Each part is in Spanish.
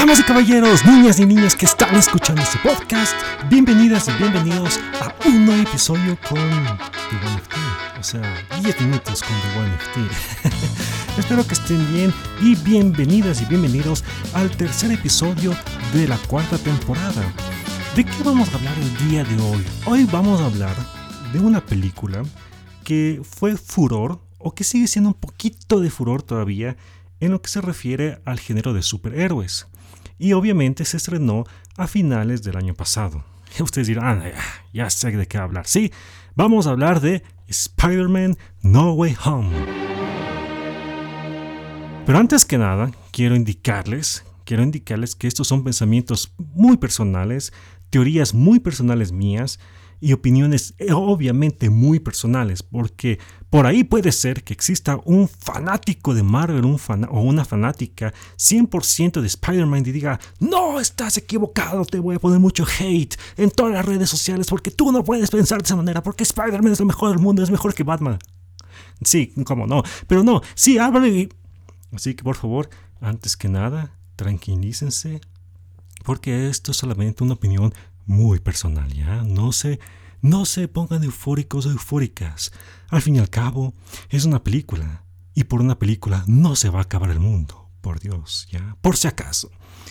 Damas y caballeros, niñas y niños que están escuchando este podcast, bienvenidas y bienvenidos a un nuevo episodio con The One FT. O sea, 10 minutos con The One FT. Espero que estén bien y bienvenidas y bienvenidos al tercer episodio de la cuarta temporada. ¿De qué vamos a hablar el día de hoy? Hoy vamos a hablar de una película que fue furor o que sigue siendo un poquito de furor todavía en lo que se refiere al género de superhéroes. Y obviamente se estrenó a finales del año pasado. Ustedes dirán, ah, ya sé de qué hablar. Sí, vamos a hablar de Spider-Man No Way Home. Pero antes que nada, quiero indicarles, quiero indicarles que estos son pensamientos muy personales, teorías muy personales mías, y opiniones eh, obviamente muy personales, porque por ahí puede ser que exista un fanático de Marvel un o una fanática 100% de Spider-Man y diga, no, estás equivocado, te voy a poner mucho hate en todas las redes sociales porque tú no puedes pensar de esa manera, porque Spider-Man es lo mejor del mundo, es mejor que Batman. Sí, cómo no, pero no, sí, háblale. Así que por favor, antes que nada, tranquilícense, porque esto es solamente una opinión muy personal, ¿ya? No se, no se pongan eufóricos o eufóricas. Al fin y al cabo, es una película. Y por una película no se va a acabar el mundo. Por Dios, ¿ya? Por si acaso.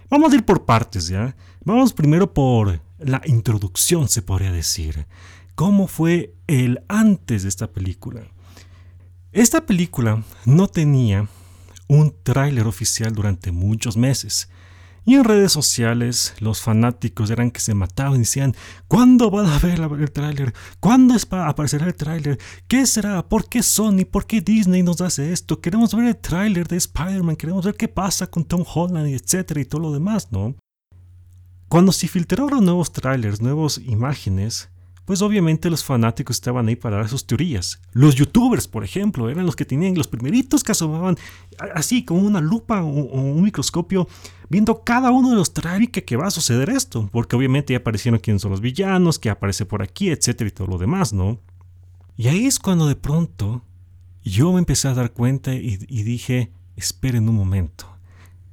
Vamos a ir por partes, ¿ya? Vamos primero por la introducción, se podría decir. ¿Cómo fue el antes de esta película? Esta película no tenía un tráiler oficial durante muchos meses. Y en redes sociales los fanáticos eran que se mataban y decían, ¿cuándo van a ver el tráiler? ¿Cuándo aparecerá el tráiler? ¿Qué será? ¿Por qué Sony? ¿Por qué Disney nos hace esto? Queremos ver el tráiler de Spider-Man, queremos ver qué pasa con Tom Holland, etcétera y todo lo demás, ¿no? Cuando se filtraron nuevos trailers, nuevas imágenes, pues obviamente los fanáticos estaban ahí para dar sus teorías. Los youtubers, por ejemplo, eran los que tenían los primeritos que asomaban así con una lupa o, un microscopio viendo cada uno de los trailers que, va a suceder esto, porque obviamente ya aparecieron quiénes son los villanos, que aparece por aquí, etcétera y todo lo demás, ¿no? Y ahí es cuando de pronto yo me empecé a dar cuenta y, y dije, esperen un momento,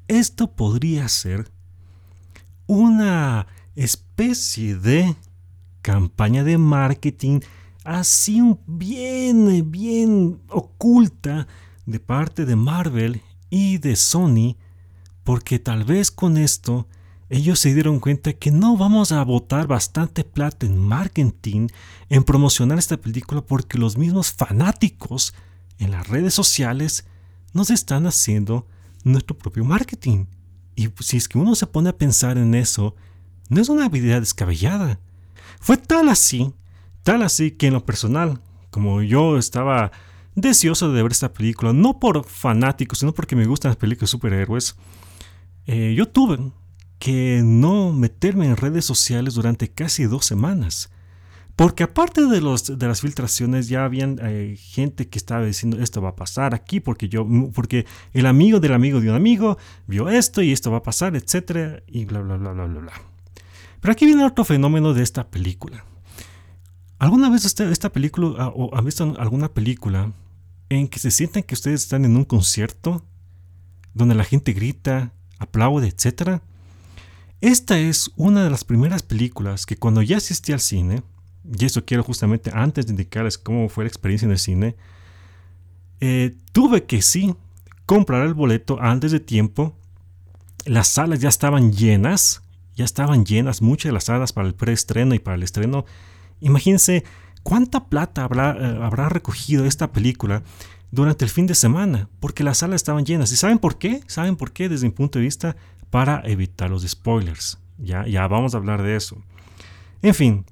esto podría ser una especie de campaña de marketing así bien, bien oculta de parte de Marvel y de Sony, porque tal vez con esto ellos se dieron cuenta que no vamos a botar bastante plata en marketing, en promocionar esta película, porque los mismos fanáticos en las redes sociales nos están haciendo nuestro propio marketing. Y si es que uno se pone a pensar en eso, no es una habilidad descabellada. Fue tal así, tal así que en lo personal, como yo estaba deseoso de ver esta película, no por fanáticos, sino porque me gustan las películas de superhéroes, eh, yo tuve que no meterme en redes sociales durante casi dos semanas. Porque aparte de, los, de las filtraciones ya habían eh, gente que estaba diciendo esto va a pasar aquí porque yo porque el amigo del amigo de un amigo vio esto y esto va a pasar, etcétera y bla bla bla bla bla bla. Pero aquí viene otro fenómeno de esta película. ¿Alguna vez esta película ah, o han visto alguna película en que se sienten que ustedes están en un concierto donde la gente grita, aplaude, etc.? Esta es una de las primeras películas que cuando ya asistí al cine, y eso quiero justamente antes de indicarles cómo fue la experiencia en el cine, eh, tuve que sí comprar el boleto antes de tiempo. Las salas ya estaban llenas ya estaban llenas muchas de las salas para el preestreno y para el estreno. Imagínense cuánta plata habrá, eh, habrá recogido esta película durante el fin de semana, porque las salas estaban llenas. ¿Y saben por qué? ¿Saben por qué? Desde mi punto de vista, para evitar los spoilers. Ya, ya vamos a hablar de eso. En fin,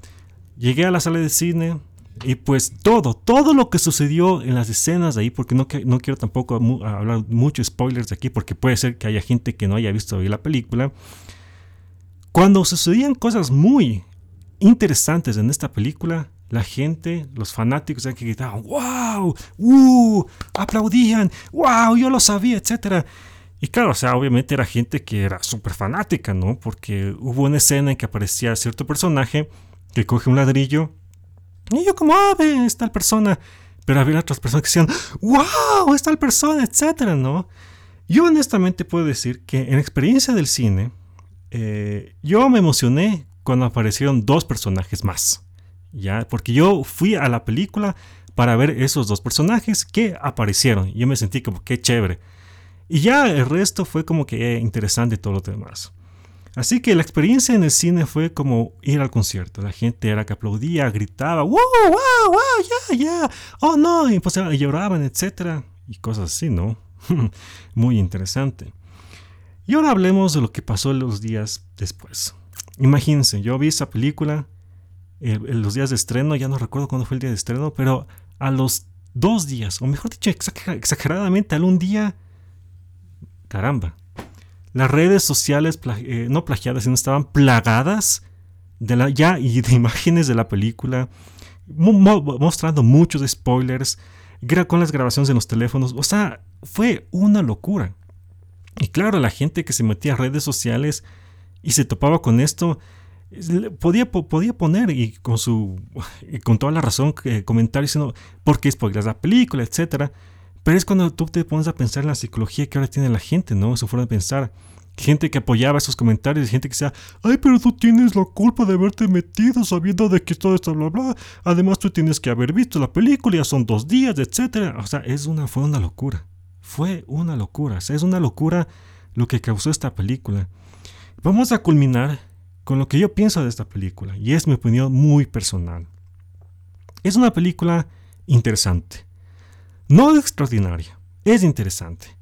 llegué a la sala de cine y pues todo, todo lo que sucedió en las escenas de ahí, porque no, no quiero tampoco hablar mucho spoilers de aquí, porque puede ser que haya gente que no haya visto la película. Cuando sucedían cosas muy interesantes en esta película, la gente, los fanáticos, que gritaban, wow, uh, aplaudían, wow, yo lo sabía, etc. Y claro, o sea, obviamente era gente que era súper fanática, ¿no? Porque hubo una escena en que aparecía cierto personaje que coge un ladrillo y yo como, ah, ve, es tal persona. Pero había otras personas que decían, wow, es tal persona, etc., ¿no? Yo honestamente puedo decir que en experiencia del cine, eh, yo me emocioné cuando aparecieron dos personajes más. ¿ya? Porque yo fui a la película para ver esos dos personajes que aparecieron. Yo me sentí como que chévere. Y ya el resto fue como que interesante y todo lo demás. Así que la experiencia en el cine fue como ir al concierto. La gente era que aplaudía, gritaba, wow, wow, wow, ya, ya, oh no, y pues lloraban, etc. Y cosas así, ¿no? Muy interesante. Y ahora hablemos de lo que pasó los días después. Imagínense, yo vi esa película en los días de estreno, ya no recuerdo cuándo fue el día de estreno, pero a los dos días, o mejor dicho, exageradamente, al un día, caramba, las redes sociales, eh, no plagiadas, sino estaban plagadas de la, ya y de imágenes de la película, mostrando muchos spoilers, con las grabaciones en los teléfonos, o sea, fue una locura. Y claro, la gente que se metía a redes sociales y se topaba con esto, podía, podía poner y con su con toda la razón eh, comentarios diciendo por qué spoilers la película, etcétera pero es cuando tú te pones a pensar en la psicología que ahora tiene la gente, ¿no? Su forma de pensar. Gente que apoyaba esos comentarios, gente que decía, ay, pero tú tienes la culpa de haberte metido sabiendo de que todo esto, bla, bla. Además, tú tienes que haber visto la película, ya son dos días, etc. O sea, es una, fue una locura. Fue una locura. O sea, es una locura lo que causó esta película. Vamos a culminar con lo que yo pienso de esta película, y es mi opinión muy personal. Es una película interesante. No extraordinaria, es interesante.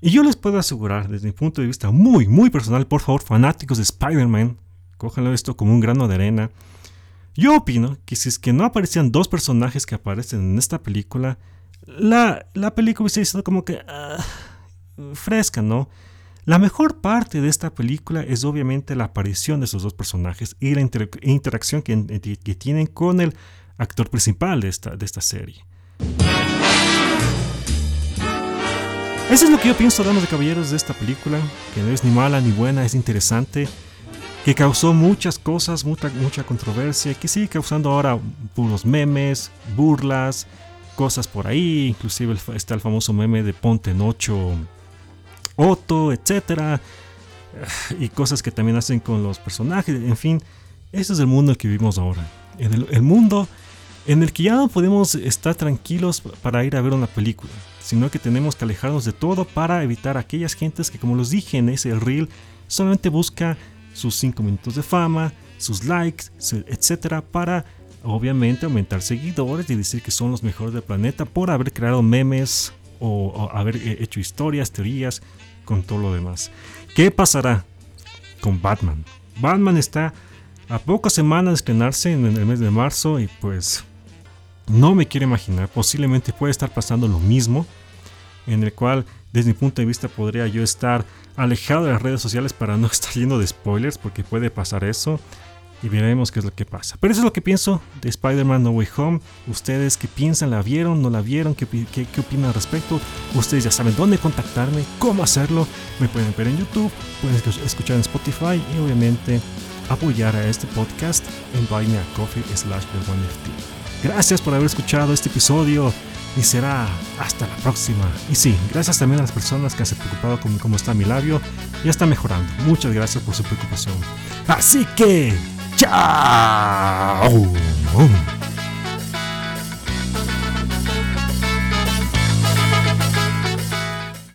Y yo les puedo asegurar, desde mi punto de vista muy, muy personal, por favor, fanáticos de Spider-Man, cójanlo esto como un grano de arena. Yo opino que si es que no aparecían dos personajes que aparecen en esta película, la, la película hubiese sido como que ah, fresca, ¿no? La mejor parte de esta película es obviamente la aparición de esos dos personajes y la interacción que, tienen con el actor principal de esta, de esta serie. Eso es lo que yo pienso, damas de caballeros, de esta película, que no es ni mala ni buena, es interesante, que causó muchas cosas, mucha, mucha controversia, que sigue causando ahora puros memes, burlas, cosas por ahí, inclusive está el famoso meme de Ponte Nocho Otto, etc. Y cosas que también hacen con los personajes, en fin, ese es el mundo en el que vivimos ahora. El, mundo en el que ya no podemos estar tranquilos para ir a ver una película sino que tenemos que alejarnos de todo para evitar aquellas gentes que, como los dije en ese reel, solamente busca sus 5 minutos de fama, sus likes, etcétera, para obviamente aumentar seguidores y decir que son los mejores del planeta por haber creado memes o, haber eh, hecho historias, teorías, con todo lo demás. ¿Qué pasará con Batman? Batman está a pocas semanas de estrenarse en el mes de marzo y pues no me quiero imaginar, posiblemente puede estar pasando lo mismo, en el cual desde mi punto de vista podría yo estar alejado de las redes sociales para no estar lleno de spoilers, porque puede pasar eso y veremos qué es lo que pasa. Pero eso es lo que pienso de Spider-Man No Way Home. Ustedes qué piensan, la vieron, no la vieron, ¿Qué, qué, qué, opinan al respecto. Ustedes ya saben dónde contactarme, cómo hacerlo. Me pueden ver en YouTube, pueden escuchar en Spotify y obviamente apoyar a este podcast en Buy Me a Coffee slash Gracias por haber escuchado este episodio y será hasta la próxima. Y sí, gracias también a las personas que han se preocupado con cómo está mi labio. Ya está mejorando. Muchas gracias por su preocupación. Así que, chao.